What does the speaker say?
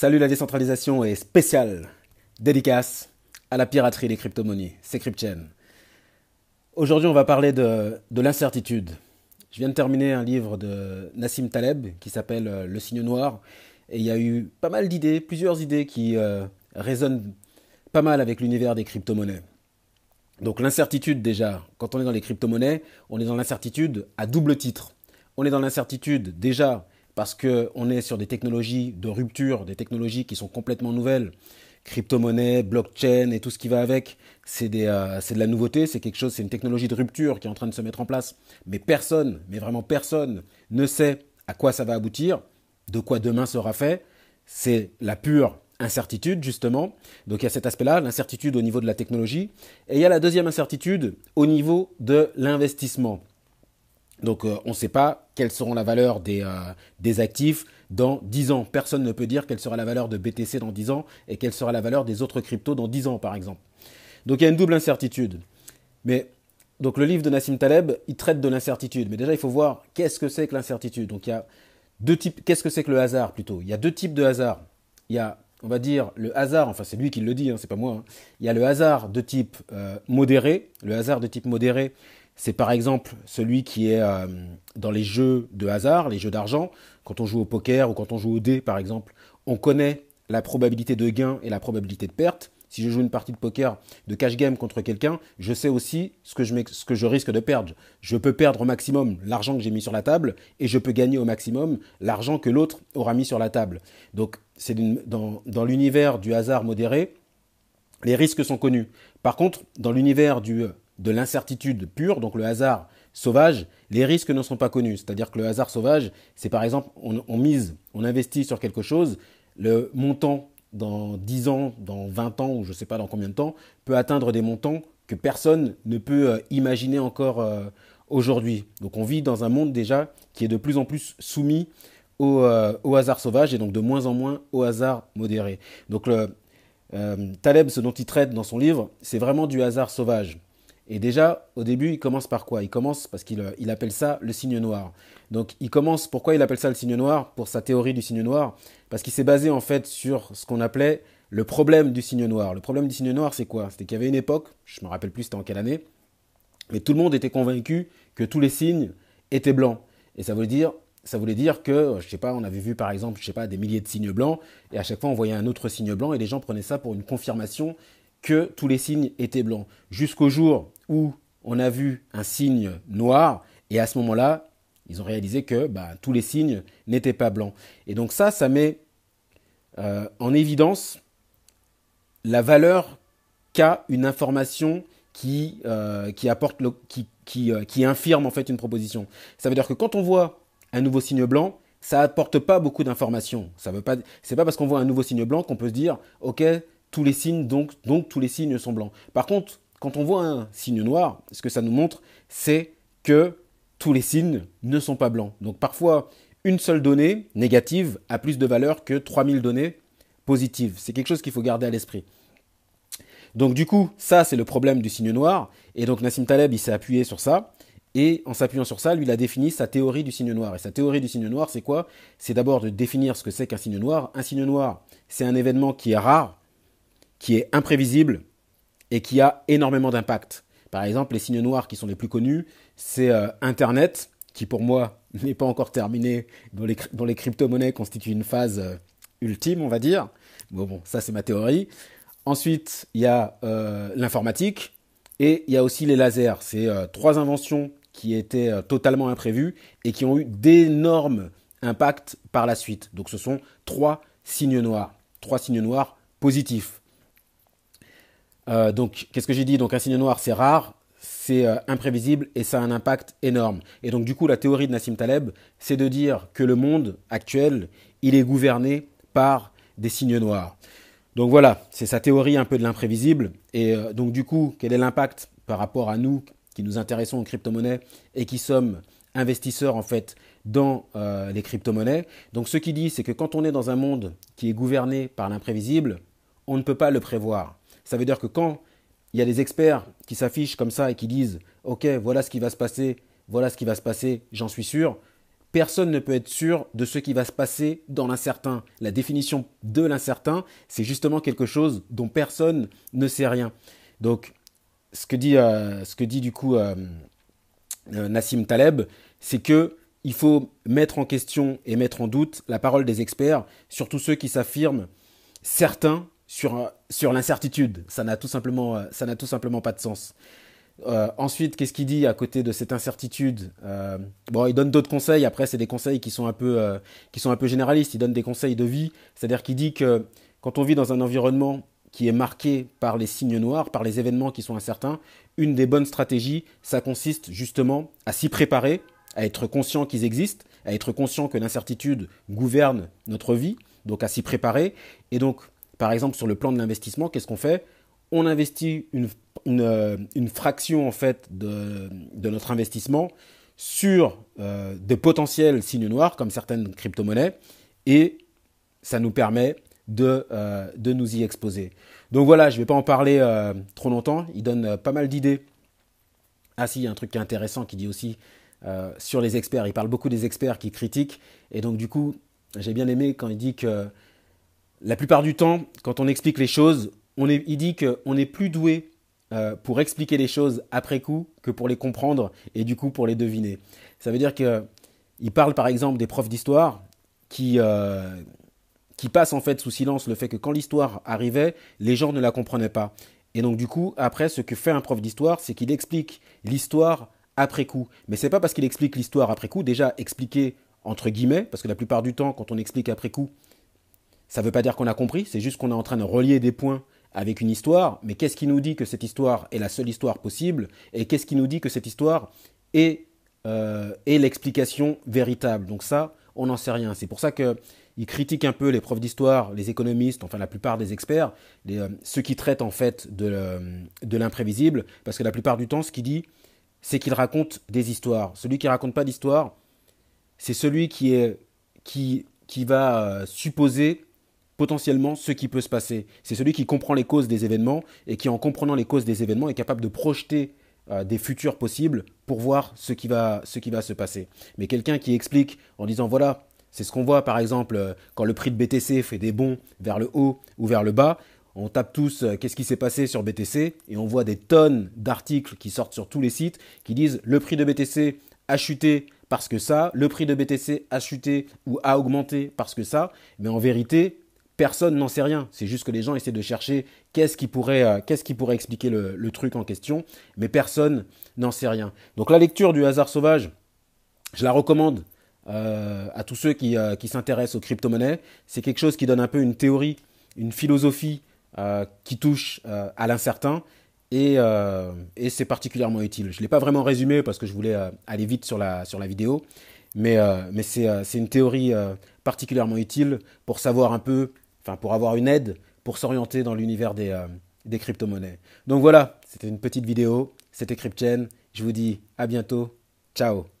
Salut la décentralisation est spéciale, dédicace à la piraterie des crypto-monnaies, c'est CryptChain. Aujourd'hui, on va parler de, l'incertitude. Je viens de terminer un livre de Nassim Taleb qui s'appelle euh, Le signe noir. Et il y a eu pas mal d'idées, plusieurs idées qui euh, résonnent pas mal avec l'univers des crypto-monnaies. Donc l'incertitude déjà, quand on est dans les crypto-monnaies, on est dans l'incertitude à double titre. On est dans l'incertitude déjà parce qu'on est sur des technologies de rupture, des technologies qui sont complètement nouvelles. Crypto-monnaie, blockchain et tout ce qui va avec, c'est euh, de la nouveauté, c'est quelque chose, c'est une technologie de rupture qui est en train de se mettre en place. Mais personne, mais vraiment personne, ne sait à quoi ça va aboutir, de quoi demain sera fait. C'est la pure incertitude, justement. Donc il y a cet aspect-là, l'incertitude au niveau de la technologie. Et il y a la deuxième incertitude au niveau de l'investissement. Donc euh, on ne sait pas quelles seront la valeur des, euh, actifs dans 10 ans. Personne ne peut dire quelle sera la valeur de BTC dans 10 ans et quelle sera la valeur des autres cryptos dans 10 ans, par exemple. Donc il y a une double incertitude. Mais donc le livre de Nassim Taleb, il traite de l'incertitude. Mais déjà, il faut voir qu'est-ce que c'est que l'incertitude. Donc il y a deux types. Qu'est-ce que c'est que le hasard plutôt? Il y a deux types de hasard. Il y a, on va dire, le hasard. Enfin, c'est lui qui le dit, hein, c'est pas moi. Hein. Il y a le hasard de type euh, modéré. Le hasard de type modéré, c'est par exemple celui qui est euh, dans les jeux de hasard, les jeux d'argent. Quand on joue au poker ou quand on joue au dé, par exemple, on connaît la probabilité de gain et la probabilité de perte. Si je joue une partie de poker de cash game contre quelqu'un, je sais aussi ce que, je, risque de perdre. Je peux perdre au maximum l'argent que j'ai mis sur la table et je peux gagner au maximum l'argent que l'autre aura mis sur la table. Donc, c'est dans, dans l'univers du hasard modéré, les risques sont connus. Par contre, dans l'univers du de l'incertitude pure, donc le hasard sauvage, les risques ne sont pas connus. C'est-à-dire que le hasard sauvage, c'est par exemple, on, mise, on investit sur quelque chose, le montant dans 10 ans, dans 20 ans, ou je ne sais pas dans combien de temps, peut atteindre des montants que personne ne peut euh, imaginer encore euh, aujourd'hui. Donc on vit dans un monde déjà qui est de plus en plus soumis au, euh, hasard sauvage et donc de moins en moins au hasard modéré. Donc le, Taleb, ce dont il traite dans son livre, c'est vraiment du hasard sauvage. Et déjà, au début, il commence par quoi? Il commence parce qu'il euh, appelle ça le signe noir. Donc, il commence, pourquoi il appelle ça le signe noir? Pour sa théorie du signe noir. Parce qu'il s'est basé en fait sur ce qu'on appelait le problème du signe noir. Le problème du signe noir, c'est quoi? C'était qu'il y avait une époque, je ne me rappelle plus c'était en quelle année, mais tout le monde était convaincu que tous les signes étaient blancs. Et ça voulait dire, ça voulait dire que, je sais pas, on avait vu par exemple, je sais pas, des milliers de signes blancs, et à chaque fois on voyait un autre signe blanc, et les gens prenaient ça pour une confirmation que tous les signes étaient blancs. Jusqu'au jour où on a vu un signe noir, et à ce moment-là, ils ont réalisé que bah, tous les signes n'étaient pas blancs. Et donc ça, ça met euh, en évidence la valeur qu'a une information qui, euh, euh, qui, infirme en fait une proposition. Ça veut dire que quand on voit un nouveau signe blanc, ça apporte pas beaucoup d'informations. Ça veut pas, c'est pas parce qu'on voit un nouveau signe blanc qu'on peut se dire, ok, tous les signes, donc, tous les signes sont blancs. Par contre, quand on voit un signe noir, ce que ça nous montre, c'est que tous les signes ne sont pas blancs. Donc parfois, une seule donnée négative a plus de valeur que 3000 données positives. C'est quelque chose qu'il faut garder à l'esprit. Donc du coup, ça c'est le problème du signe noir. Et donc Nassim Taleb, il s'est appuyé sur ça. Et en s'appuyant sur ça, lui, il a défini sa théorie du signe noir. Et sa théorie du signe noir, c'est quoi? C'est d'abord de définir ce que c'est qu'un signe noir. Un signe noir, c'est un événement qui est rare, qui est imprévisible et qui a énormément d'impact. Par exemple, les signes noirs qui sont les plus connus, c'est euh, Internet, qui pour moi n'est pas encore terminé, dont les, crypto-monnaies constituent une phase euh, ultime, on va dire. Bon, bon, ça c'est ma théorie. Ensuite, il y a euh, l'informatique et il y a aussi les lasers. C'est trois inventions qui étaient totalement imprévues et qui ont eu d'énormes impacts par la suite. Donc ce sont trois signes noirs, trois signes noirs positifs. Euh, donc, qu'est-ce que j'ai dit? Donc, un signe noir, c'est rare, c'est euh, imprévisible et ça a un impact énorme. Et donc, du coup, la théorie de Nassim Taleb, c'est de dire que le monde actuel, il est gouverné par des signes noirs. Donc voilà, c'est sa théorie un peu de l'imprévisible. Et euh, donc, du coup, quel est l'impact par rapport à nous qui nous intéressons aux crypto-monnaies et qui sommes investisseurs en fait dans les crypto-monnaies? Donc ce qu'il dit, c'est que quand on est dans un monde qui est gouverné par l'imprévisible, on ne peut pas le prévoir. Ça veut dire que quand il y a des experts qui s'affichent comme ça et qui disent OK, voilà ce qui va se passer, voilà ce qui va se passer, j'en suis sûr, personne ne peut être sûr de ce qui va se passer dans l'incertain. La définition de l'incertain, c'est justement quelque chose dont personne ne sait rien. Donc, ce que dit, euh, ce que dit du coup euh, euh, Nassim Taleb, c'est que il faut mettre en question et mettre en doute la parole des experts, surtout ceux qui s'affirment certains sur, sur l'incertitude. Ça n'a tout simplement, n'a tout simplement pas de sens. Euh, ensuite, qu'est-ce qu'il dit à côté de cette incertitude euh, Bon, il donne d'autres conseils. Après, c'est des conseils qui sont un peu, euh, qui sont un peu généralistes. Il donne des conseils de vie, c'est-à-dire qu'il dit que quand on vit dans un environnement qui est marqué par les signes noirs, par les événements qui sont incertains, une des bonnes stratégies, ça consiste justement à s'y préparer, à être conscient qu'ils existent, à être conscient que l'incertitude gouverne notre vie, donc à s'y préparer. Et donc, par exemple, sur le plan de l'investissement, qu'est-ce qu'on fait? On investit une euh, une, fraction en fait de, notre investissement sur euh, des potentiels signes noirs comme certaines crypto-monnaies et ça nous permet de, euh, de nous y exposer. Donc voilà, je ne vais pas en parler trop longtemps, il donne pas mal d'idées. Ah si, il y a un truc qui est intéressant qui dit aussi sur les experts, il parle beaucoup des experts qui critiquent et donc du coup, j'ai bien aimé quand il dit que la plupart du temps, quand on explique les choses, on est, il dit qu'on est plus doué euh, pour expliquer les choses après coup que pour les comprendre et du coup pour les deviner. Ça veut dire qu'il parle par exemple des profs d'histoire qui, euh, qui passent en fait sous silence le fait que quand l'histoire arrivait, les gens ne la comprenaient pas. Et donc du coup, après, ce que fait un prof d'histoire, c'est qu'il explique l'histoire après coup. Mais c'est pas parce qu'il explique l'histoire après coup, déjà expliquer entre guillemets, parce que la plupart du temps, quand on explique après coup, ça ne veut pas dire qu'on a compris, c'est juste qu'on est en train de relier des points avec une histoire, mais qu'est-ce qui nous dit que cette histoire est la seule histoire possible et qu'est-ce qui nous dit que cette histoire est, euh, l'explication véritable? Donc ça, on n'en sait rien. C'est pour ça qu'il critique un peu les profs d'histoire, les économistes, enfin la plupart des experts, euh, ceux qui traitent en fait de, euh, de l'imprévisible, parce que la plupart du temps, ce qu'il dit, c'est qu'il raconte des histoires. Celui qui raconte pas d'histoire, c'est celui qui va supposer potentiellement ce qui peut se passer. C'est celui qui comprend les causes des événements et qui, en comprenant les causes des événements, est capable de projeter euh, des futurs possibles pour voir ce qui va, se passer. Mais quelqu'un qui explique en disant voilà, c'est ce qu'on voit par exemple euh, quand le prix de BTC fait des bons vers le haut ou vers le bas. On tape tous euh, qu'est-ce qui s'est passé sur BTC et on voit des tonnes d'articles qui sortent sur tous les sites qui disent le prix de BTC a chuté parce que ça, le prix de BTC a chuté ou a augmenté parce que ça. Mais en vérité, personne n'en sait rien. C'est juste que les gens essaient de chercher qu'est-ce qui pourrait, euh, expliquer le, truc en question, mais personne n'en sait rien. Donc la lecture du hasard sauvage, je la recommande euh, à tous ceux euh, qui, s'intéressent aux crypto-monnaies. C'est quelque chose qui donne un peu une théorie, une philosophie qui touche à l'incertain. Et, c'est particulièrement utile. Je ne l'ai pas vraiment résumé parce que je voulais aller vite sur la, vidéo, mais c'est une théorie particulièrement utile pour savoir un peu enfin pour avoir une aide pour s'orienter dans l'univers des, euh, des crypto-monnaies. Donc voilà, c'était une petite vidéo, c'était CryptChain. Je vous dis à bientôt. Ciao